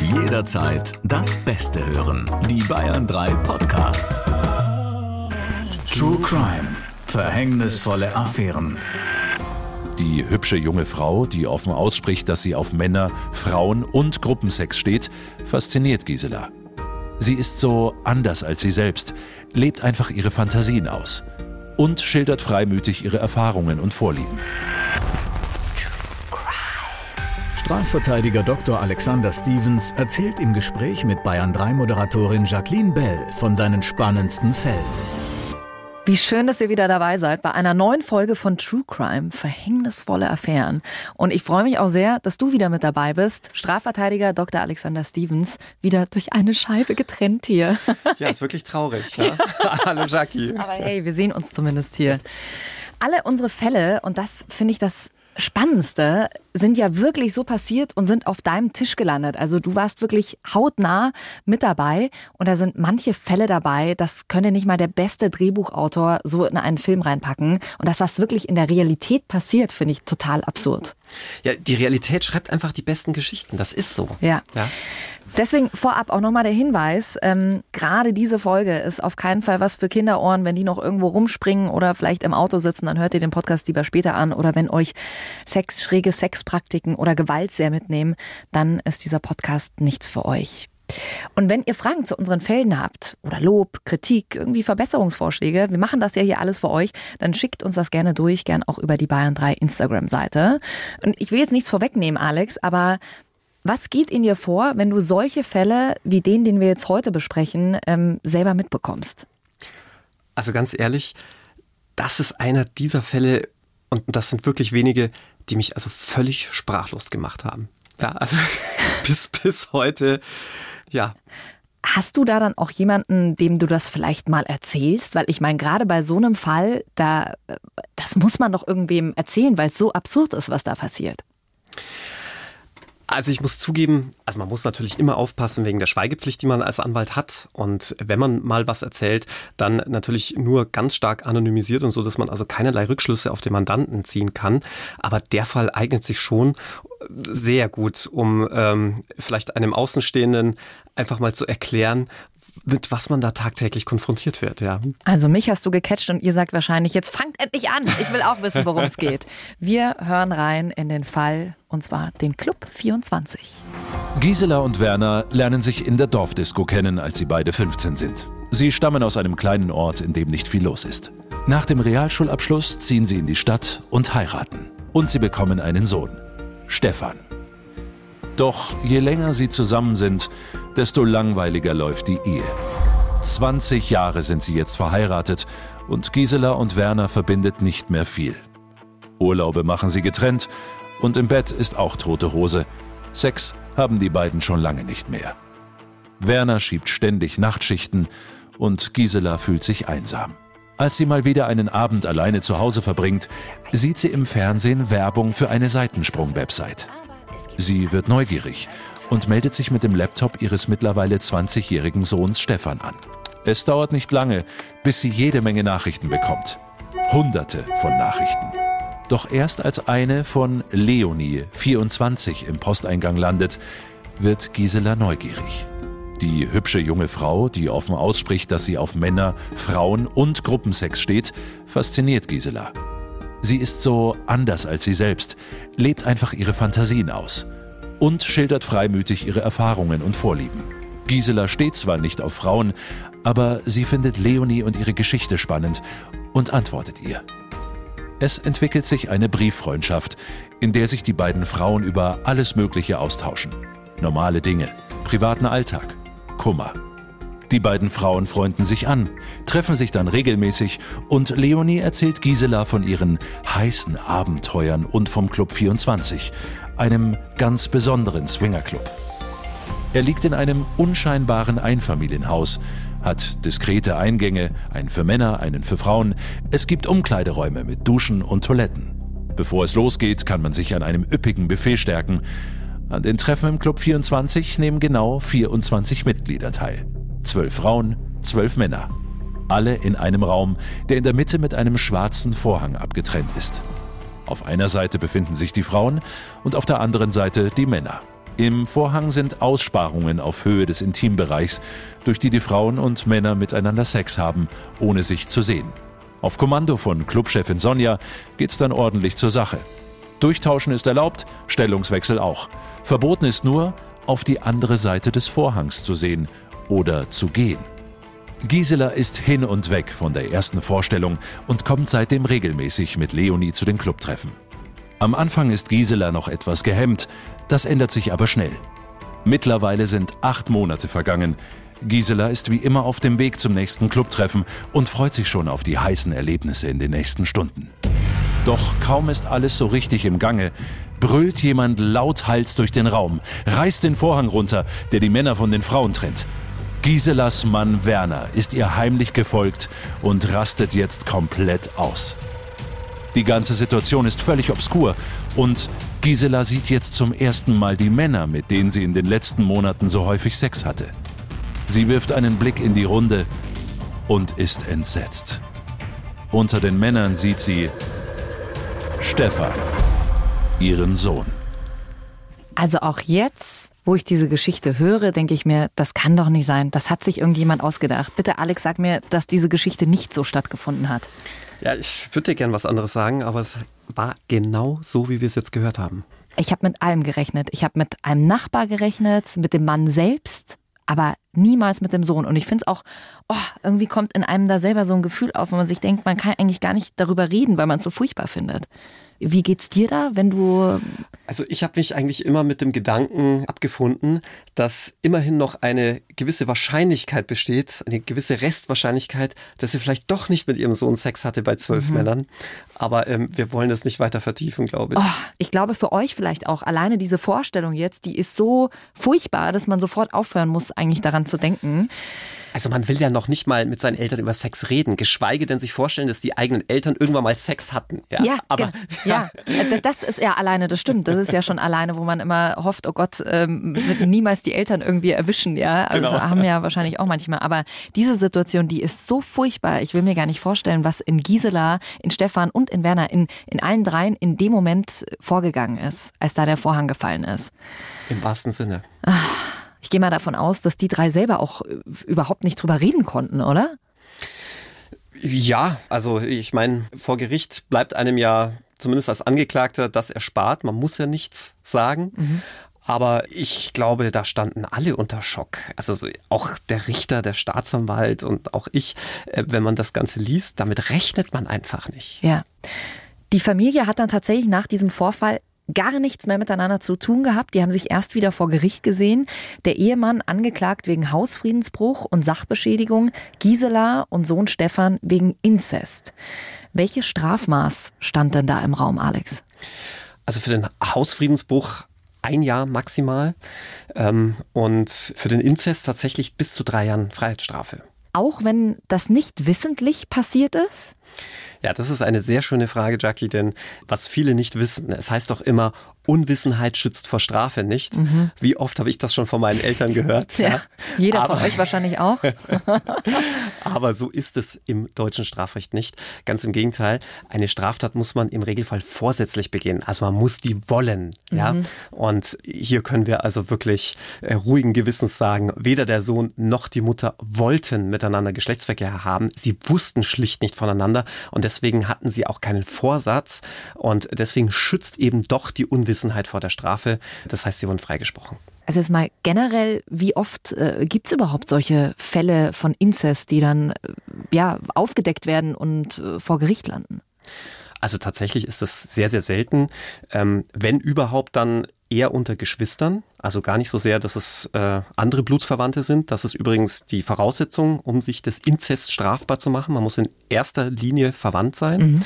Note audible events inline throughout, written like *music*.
Jederzeit das Beste hören. Die Bayern 3 Podcasts. True Crime. Verhängnisvolle Affären. Die hübsche junge Frau, die offen ausspricht, dass sie auf Männer, Frauen und Gruppensex steht, fasziniert Gisela. Sie ist so anders als sie selbst, lebt einfach ihre Fantasien aus und schildert freimütig ihre Erfahrungen und Vorlieben. Strafverteidiger Dr. Alexander Stevens erzählt im Gespräch mit Bayern 3 Moderatorin Jacqueline Bell von seinen spannendsten Fällen. Wie schön, dass ihr wieder dabei seid bei einer neuen Folge von True Crime, verhängnisvolle Affären. Und ich freue mich auch sehr, dass du wieder mit dabei bist. Strafverteidiger Dr. Alexander Stevens, wieder durch eine Scheibe getrennt hier. *laughs* Ja, ist wirklich traurig. Ja? *laughs* Hallo Jackie. Aber hey, wir sehen uns zumindest hier. Alle unsere Fälle, und das finde ich das Spannendste sind ja wirklich so passiert und sind auf deinem Tisch gelandet. Also du warst wirklich hautnah mit dabei und da sind manche Fälle dabei, das könnte nicht mal der beste Drehbuchautor so in einen Film reinpacken. Und dass das wirklich in der Realität passiert, finde ich total absurd. Ja, die Realität schreibt einfach die besten Geschichten. Das ist so. Ja. ja. Deswegen vorab auch nochmal der Hinweis, ähm, gerade diese Folge ist auf keinen Fall was für Kinderohren, wenn die noch irgendwo rumspringen oder vielleicht im Auto sitzen, dann hört ihr den Podcast lieber später an oder wenn euch Sex, schräge Sexpraktiken oder Gewalt sehr mitnehmen, dann ist dieser Podcast nichts für euch. Und wenn ihr Fragen zu unseren Fällen habt oder Lob, Kritik, irgendwie Verbesserungsvorschläge, wir machen das ja hier alles für euch, dann schickt uns das gerne durch, gern auch über die Bayern 3 Instagram-Seite. Und ich will jetzt nichts vorwegnehmen, Alex, aber was geht in dir vor, wenn du solche Fälle wie den, den wir jetzt heute besprechen, ähm, selber mitbekommst? Also ganz ehrlich, das ist einer dieser Fälle, und das sind wirklich wenige, die mich also völlig sprachlos gemacht haben. Ja, also *laughs* bis, bis heute, ja. Hast du da dann auch jemanden, dem du das vielleicht mal erzählst? Weil ich meine, gerade bei so einem Fall, da, das muss man doch irgendwem erzählen, weil es so absurd ist, was da passiert. Also ich muss zugeben, also man muss natürlich immer aufpassen wegen der Schweigepflicht, die man als Anwalt hat. Und wenn man mal was erzählt, dann natürlich nur ganz stark anonymisiert und so, dass man also keinerlei Rückschlüsse auf den Mandanten ziehen kann. Aber der Fall eignet sich schon sehr gut, um ähm, vielleicht einem Außenstehenden einfach mal zu erklären, mit was man da tagtäglich konfrontiert wird, ja. Also mich hast du gecatcht und ihr sagt wahrscheinlich, jetzt fangt endlich an. Ich will auch wissen, worum es geht. Wir hören rein in den Fall, und zwar den Club 24. Gisela und Werner lernen sich in der Dorfdisco kennen, als sie beide 15 sind. Sie stammen aus einem kleinen Ort, in dem nicht viel los ist. Nach dem Realschulabschluss ziehen sie in die Stadt und heiraten. Und sie bekommen einen Sohn, Stefan. Doch je länger sie zusammen sind, desto langweiliger läuft die Ehe. 20 Jahre sind sie jetzt verheiratet und Gisela und Werner verbindet nicht mehr viel. Urlaube machen sie getrennt und im Bett ist auch tote Hose. Sex haben die beiden schon lange nicht mehr. Werner schiebt ständig Nachtschichten und Gisela fühlt sich einsam. Als sie mal wieder einen Abend alleine zu Hause verbringt, sieht sie im Fernsehen Werbung für eine Seitensprung-Website. Sie wird neugierig und meldet sich mit dem Laptop ihres mittlerweile 20-jährigen Sohns Stefan an. Es dauert nicht lange, bis sie jede Menge Nachrichten bekommt. Hunderte von Nachrichten. Doch erst als eine von Leonie, 24, im Posteingang landet, wird Gisela neugierig. Die hübsche junge Frau, die offen ausspricht, dass sie auf Männer, Frauen und Gruppensex steht, fasziniert Gisela. Sie ist so anders als sie selbst, lebt einfach ihre Fantasien aus und schildert freimütig ihre Erfahrungen und Vorlieben. Gisela steht zwar nicht auf Frauen, aber sie findet Leonie und ihre Geschichte spannend und antwortet ihr. Es entwickelt sich eine Brieffreundschaft, in der sich die beiden Frauen über alles Mögliche austauschen. Normale Dinge, privaten Alltag, Kummer. Die beiden Frauen freunden sich an, treffen sich dann regelmäßig und Leonie erzählt Gisela von ihren heißen Abenteuern und vom Club 24, einem ganz besonderen Swingerclub. Er liegt in einem unscheinbaren Einfamilienhaus, hat diskrete Eingänge, einen für Männer, einen für Frauen. Es gibt Umkleideräume mit Duschen und Toiletten. Bevor es losgeht, kann man sich an einem üppigen Buffet stärken. An den Treffen im Club 24 nehmen genau 24 Mitglieder teil. Zwölf Frauen, zwölf Männer. Alle in einem Raum, der in der Mitte mit einem schwarzen Vorhang abgetrennt ist. Auf einer Seite befinden sich die Frauen und auf der anderen Seite die Männer. Im Vorhang sind Aussparungen auf Höhe des Intimbereichs, durch die die Frauen und Männer miteinander Sex haben, ohne sich zu sehen. Auf Kommando von Clubchefin Sonja geht's dann ordentlich zur Sache. Durchtauschen ist erlaubt, Stellungswechsel auch. Verboten ist nur, auf die andere Seite des Vorhangs zu sehen oder zu gehen. Gisela ist hin und weg von der ersten Vorstellung und kommt seitdem regelmäßig mit Leonie zu den Clubtreffen. Am Anfang ist Gisela noch etwas gehemmt, das ändert sich aber schnell. Mittlerweile sind acht Monate vergangen. Gisela ist wie immer auf dem Weg zum nächsten Clubtreffen und freut sich schon auf die heißen Erlebnisse in den nächsten Stunden. Doch kaum ist alles so richtig im Gange, brüllt jemand lauthals durch den Raum, reißt den Vorhang runter, der die Männer von den Frauen trennt. Giselas Mann Werner ist ihr heimlich gefolgt und rastet jetzt komplett aus. Die ganze Situation ist völlig obskur und Gisela sieht jetzt zum ersten Mal die Männer, mit denen sie in den letzten Monaten so häufig Sex hatte. Sie wirft einen Blick in die Runde und ist entsetzt. Unter den Männern sieht sie Stefan, ihren Sohn. Also auch jetzt, wo ich diese Geschichte höre, denke ich mir, das kann doch nicht sein. Das hat sich irgendjemand ausgedacht. Bitte, Alex, sag mir, dass diese Geschichte nicht so stattgefunden hat. Ja, ich würde dir gern was anderes sagen, aber es war genau so, wie wir es jetzt gehört haben. Ich habe mit allem gerechnet. Ich habe mit einem Nachbar gerechnet, mit dem Mann selbst, aber niemals mit dem Sohn. Und ich finde es auch, oh, irgendwie kommt in einem da selber so ein Gefühl auf, wenn man sich denkt, man kann eigentlich gar nicht darüber reden, weil man es so furchtbar findet. Wie geht's dir da, wenn du. Also ich habe mich eigentlich immer mit dem Gedanken abgefunden, dass immerhin noch eine gewisse Wahrscheinlichkeit besteht, eine gewisse Restwahrscheinlichkeit, dass sie vielleicht doch nicht mit ihrem Sohn Sex hatte bei zwölf mhm. Männern. Aber ähm, wir wollen das nicht weiter vertiefen, glaube ich. Oh, ich glaube für euch vielleicht auch. Alleine diese Vorstellung jetzt, die ist so furchtbar, dass man sofort aufhören muss, eigentlich daran zu denken. Also man will ja noch nicht mal mit seinen Eltern über Sex reden, geschweige denn sich vorstellen, dass die eigenen Eltern irgendwann mal Sex hatten. Ja, ja aber ja. ja. das ist ja alleine, das stimmt. Das ist ja schon alleine, wo man immer hofft, oh Gott, ähm, niemals die Eltern irgendwie erwischen. Ja, also genau. haben ja wahrscheinlich auch manchmal. Aber diese Situation, die ist so furchtbar. Ich will mir gar nicht vorstellen, was in Gisela, in Stefan und in Werner, in, in allen dreien in dem Moment vorgegangen ist, als da der Vorhang gefallen ist. Im wahrsten Sinne. Ich gehe mal davon aus, dass die drei selber auch äh, überhaupt nicht drüber reden konnten, oder? Ja, also ich meine, vor Gericht bleibt einem ja zumindest als Angeklagter das erspart. Man muss ja nichts sagen. Mhm. Aber ich glaube, da standen alle unter Schock. Also auch der Richter, der Staatsanwalt und auch ich, äh, wenn man das Ganze liest, damit rechnet man einfach nicht. Ja. Die Familie hat dann tatsächlich nach diesem Vorfall gar nichts mehr miteinander zu tun gehabt. Die haben sich erst wieder vor Gericht gesehen. Der Ehemann angeklagt wegen Hausfriedensbruch und Sachbeschädigung, Gisela und Sohn Stefan wegen Inzest. Welches Strafmaß stand denn da im Raum, Alex? Also für den Hausfriedensbruch ein Jahr maximal ähm, und für den Inzest tatsächlich bis zu drei Jahren Freiheitsstrafe. Auch wenn das nicht wissentlich passiert ist? Ja, das ist eine sehr schöne Frage, Jackie, denn was viele nicht wissen, es heißt doch immer, Unwissenheit schützt vor Strafe nicht. Mhm. Wie oft habe ich das schon von meinen Eltern gehört? Ja, ja. jeder Aber, von euch wahrscheinlich auch. *laughs* Aber so ist es im deutschen Strafrecht nicht. Ganz im Gegenteil, eine Straftat muss man im Regelfall vorsätzlich begehen. Also man muss die wollen. Mhm. Ja? Und hier können wir also wirklich äh, ruhigen Gewissens sagen, weder der Sohn noch die Mutter wollten miteinander Geschlechtsverkehr haben. Sie wussten schlicht nicht voneinander und deswegen hatten sie auch keinen Vorsatz und deswegen schützt eben doch die Unwissenheit Unwissenheit vor der Strafe. Das heißt, sie wurden freigesprochen. Also jetzt mal generell, wie oft äh, gibt es überhaupt solche Fälle von Inzest, die dann äh, ja, aufgedeckt werden und äh, vor Gericht landen? Also tatsächlich ist das sehr, sehr selten. Ähm, wenn überhaupt, dann eher unter Geschwistern. Also gar nicht so sehr, dass es äh, andere Blutsverwandte sind. Das ist übrigens die Voraussetzung, um sich des Inzest strafbar zu machen. Man muss in erster Linie verwandt sein. Mhm.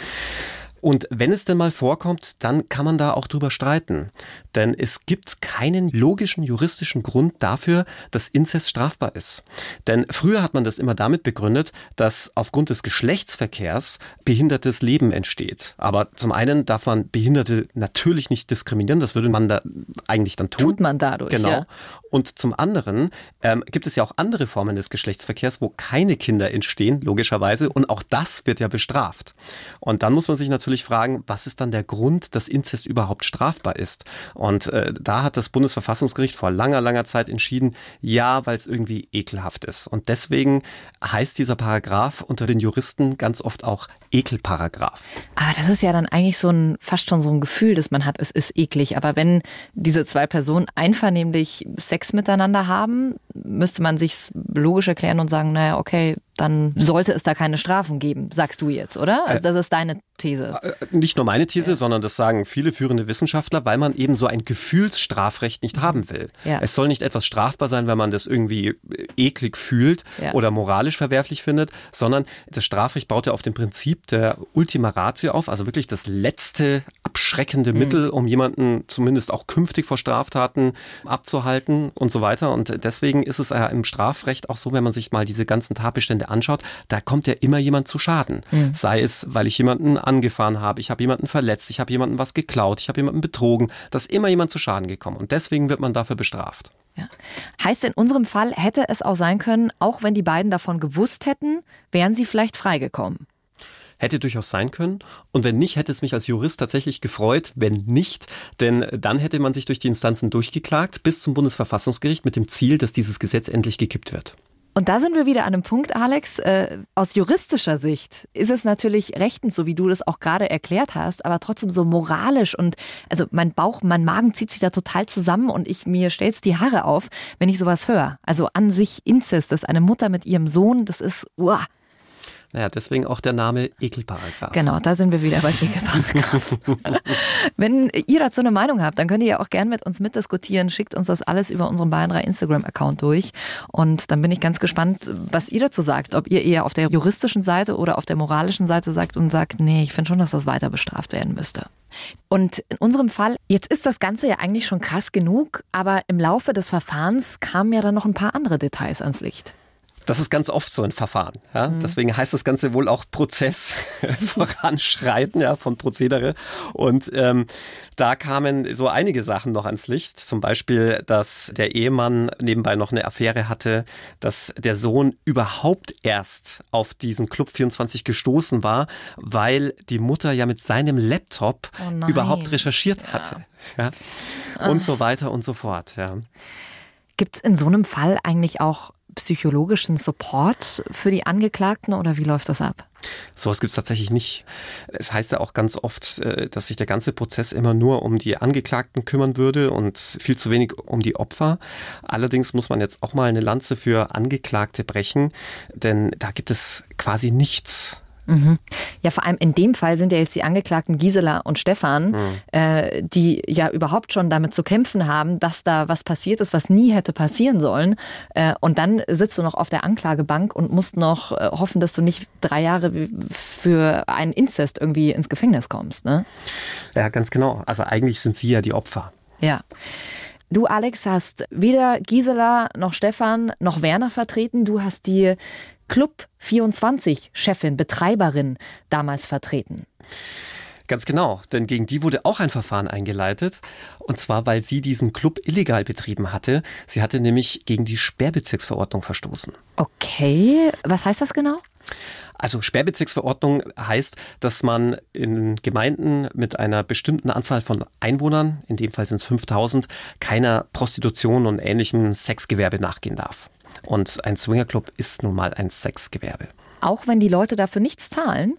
Und wenn es denn mal vorkommt, dann kann man da auch drüber streiten. Denn es gibt keinen logischen juristischen Grund dafür, dass Inzest strafbar ist. Denn früher hat man das immer damit begründet, dass aufgrund des Geschlechtsverkehrs behindertes Leben entsteht. Aber zum einen darf man Behinderte natürlich nicht diskriminieren, das würde man da eigentlich dann tun. Tut man dadurch. Genau. Ja. Und zum anderen ähm, gibt es ja auch andere Formen des Geschlechtsverkehrs, wo keine Kinder entstehen, logischerweise. Und auch das wird ja bestraft. Und dann muss man sich natürlich natürlich fragen, was ist dann der Grund, dass Inzest überhaupt strafbar ist? Und äh, da hat das Bundesverfassungsgericht vor langer, langer Zeit entschieden, ja, weil es irgendwie ekelhaft ist. Und deswegen heißt dieser Paragraph unter den Juristen ganz oft auch Ekelparagraph. Aber das ist ja dann eigentlich so ein fast schon so ein Gefühl, das man hat, es ist eklig. Aber wenn diese zwei Personen einvernehmlich Sex miteinander haben, müsste man sich logisch erklären und sagen, naja, okay, dann sollte es da keine Strafen geben, sagst du jetzt, oder? Also das ist deine These. Äh, nicht nur meine These, ja. sondern das sagen viele führende Wissenschaftler, weil man eben so ein Gefühlsstrafrecht nicht mhm. haben will. Ja. Es soll nicht etwas strafbar sein, wenn man das irgendwie äh, eklig fühlt ja. oder moralisch verwerflich findet, sondern das Strafrecht baut ja auf dem Prinzip der Ultima Ratio auf, also wirklich das letzte abschreckende mhm. Mittel, um jemanden zumindest auch künftig vor Straftaten abzuhalten und so weiter. Und deswegen ist es ja im Strafrecht auch so, wenn man sich mal diese ganzen Tatbestände Umstände anschaut, da kommt ja immer jemand zu Schaden. Mhm. Sei es, weil ich jemanden angefahren habe, ich habe jemanden verletzt, ich habe jemanden was geklaut, ich habe jemanden betrogen. Da ist immer jemand zu Schaden gekommen. Und deswegen wird man dafür bestraft. Ja. Heißt in unserem Fall hätte es auch sein können, auch wenn die beiden davon gewusst hätten, wären sie vielleicht freigekommen. Hätte durchaus sein können. Und wenn nicht, hätte es mich als Jurist tatsächlich gefreut, wenn nicht. Denn dann hätte man sich durch die Instanzen durchgeklagt bis zum Bundesverfassungsgericht mit dem Ziel, dass dieses Gesetz endlich gekippt wird. Und da sind wir wieder an einem Punkt, Alex. Äh, aus juristischer Sicht ist es natürlich rechtens, so wie du das auch gerade erklärt hast, aber trotzdem so moralisch und also mein Bauch, mein Magen zieht sich da total zusammen und ich mir stell's die Haare auf, wenn ich sowas höre. Also an sich Inzest, dass eine Mutter mit ihrem Sohn, das ist, uah, naja, deswegen auch der Name Ekelparagraf. Genau, da sind wir wieder bei Ekelparagraf. *laughs* Wenn ihr dazu eine Meinung habt, dann könnt ihr ja auch gerne mit uns mitdiskutieren. Schickt uns das alles über unseren Bayern 3 Instagram-Account durch. Und dann bin ich ganz gespannt, was ihr dazu sagt. Ob ihr eher auf der juristischen Seite oder auf der moralischen Seite sagt und sagt, nee, ich finde schon, dass das weiter bestraft werden müsste. Und in unserem Fall, jetzt ist das Ganze ja eigentlich schon krass genug, aber im Laufe des Verfahrens kamen ja dann noch ein paar andere Details ans Licht. Das ist ganz oft so ein Verfahren. Ja? Mhm. Deswegen heißt das Ganze wohl auch Prozess *laughs* voranschreiten ja, von Prozedere. Und ähm, da kamen so einige Sachen noch ans Licht. Zum Beispiel, dass der Ehemann nebenbei noch eine Affäre hatte, dass der Sohn überhaupt erst auf diesen Club 24 gestoßen war, weil die Mutter ja mit seinem Laptop oh überhaupt recherchiert ja. hatte. Ja? Und ah. so weiter und so fort. Ja. Gibt es in so einem Fall eigentlich auch psychologischen Support für die Angeklagten oder wie läuft das ab? Sowas gibt es tatsächlich nicht. Es heißt ja auch ganz oft, äh, dass sich der ganze Prozess immer nur um die Angeklagten kümmern würde und viel zu wenig um die Opfer. Allerdings muss man jetzt auch mal eine Lanze für Angeklagte brechen, denn da gibt es quasi nichts Mhm. Ja, vor allem in dem Fall sind ja jetzt die Angeklagten Gisela und Stefan, mhm. äh, die ja überhaupt schon damit zu kämpfen haben, dass da was passiert ist, was nie hätte passieren sollen. Äh, und dann sitzt du noch auf der Anklagebank und musst noch äh, hoffen, dass du nicht drei Jahre für einen Inzest irgendwie ins Gefängnis kommst. Ne? Ja, ganz genau. Also eigentlich sind sie ja die Opfer. Ja. Du, Alex, hast weder Gisela noch Stefan noch Werner vertreten. Du hast die Club 24 Chefin, Betreiberin damals vertreten. Ganz genau, denn gegen die wurde auch ein Verfahren eingeleitet. Und zwar, weil sie diesen Club illegal betrieben hatte. Sie hatte nämlich gegen die Sperrbezirksverordnung verstoßen. Okay, was heißt das genau? Also Sperrbezirksverordnung heißt, dass man in Gemeinden mit einer bestimmten Anzahl von Einwohnern, in dem Fall sind es 5000, keiner Prostitution und ähnlichem Sexgewerbe nachgehen darf. Und ein Swingerclub ist nun mal ein Sexgewerbe. Auch wenn die Leute dafür nichts zahlen?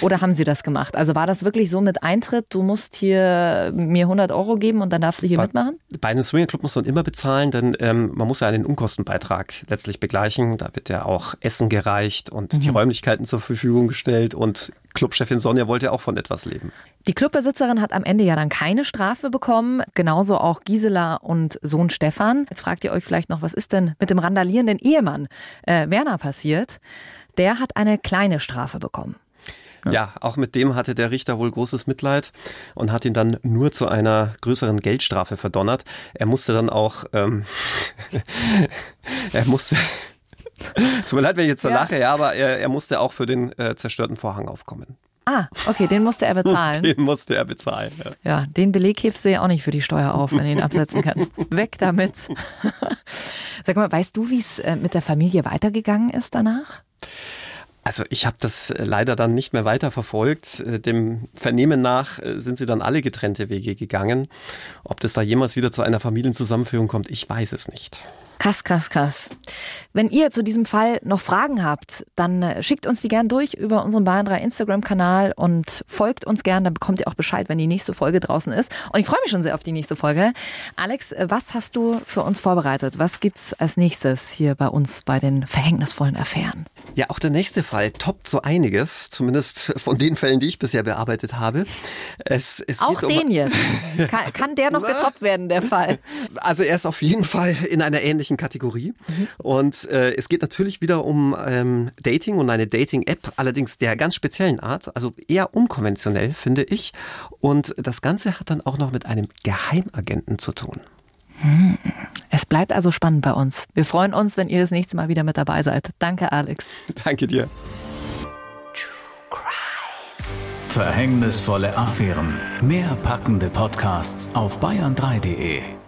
Oder haben Sie das gemacht? Also war das wirklich so mit Eintritt, du musst hier mir 100 Euro geben und dann darfst du hier bei, mitmachen? Bei einem Swingerclub muss man immer bezahlen, denn ähm, man muss ja einen Unkostenbeitrag letztlich begleichen. Da wird ja auch Essen gereicht und mhm. die Räumlichkeiten zur Verfügung gestellt und Clubchefin Sonja wollte auch von etwas leben. Die Clubbesitzerin hat am Ende ja dann keine Strafe bekommen, genauso auch Gisela und Sohn Stefan. Jetzt fragt ihr euch vielleicht noch, was ist denn mit dem randalierenden Ehemann äh, Werner passiert? Der hat eine kleine Strafe bekommen. Ja. ja. auch mit dem hatte der Richter wohl großes Mitleid und hat ihn dann nur zu einer größeren Geldstrafe verdonnert. Er musste dann auch, ähm, *laughs* er musste, *laughs* tut mir leid, wenn ich jetzt so ja. lache, ja, aber er, er musste auch für den äh, zerstörten Vorhang aufkommen. Ah, okay, den musste er *laughs* bezahlen. Den musste er bezahlen. Ja, ja den Beleg hebst du ja auch nicht für die Steuer auf, wenn du ihn absetzen kannst. Weg damit. Sag mal, weißt du, wie es äh, mit der Familie weitergegangen ist danach? Also ich habe das äh, leider dann nicht mehr weiter verfolgt. Äh, dem Vernehmen nach äh, sind sie dann alle getrennte Wege gegangen. Ob das da jemals wieder zu einer Familienzusammenführung kommt, ich weiß es nicht. Krass, krass, krass. Wenn ihr zu diesem Fall noch Fragen habt, dann äh, schickt uns die gern durch über unseren Bayern 3 Instagram-Kanal und folgt uns gern, dann bekommt ihr auch Bescheid, wenn die nächste Folge draußen ist. Und ich freue mich schon sehr auf die nächste Folge. Alex, äh, was hast du für uns vorbereitet? Was gibt's als nächstes hier bei uns bei den verhängnisvollen Affären? Ja, auch der nächste Fall toppt so einiges, zumindest von den Fällen, die ich bisher bearbeitet habe. Es, es auch den um jetzt. Kann, kann der noch getoppt werden, der Fall? Also er ist auf jeden Fall in einer ähnlichen gleichen Kategorie. Mhm. Und äh, es geht natürlich wieder um ähm, Dating und eine Dating-App, allerdings der ganz speziellen Art, also eher unkonventionell, finde ich. Und das Ganze hat dann auch noch mit einem Geheimagenten zu tun. Hm. Es bleibt also spannend bei uns. Wir freuen uns, wenn ihr das nächste Mal wieder mit dabei seid. Danke, Alex. Danke dir. Verhängnisvolle Affären. Mehr packende Podcasts auf bayern3.de.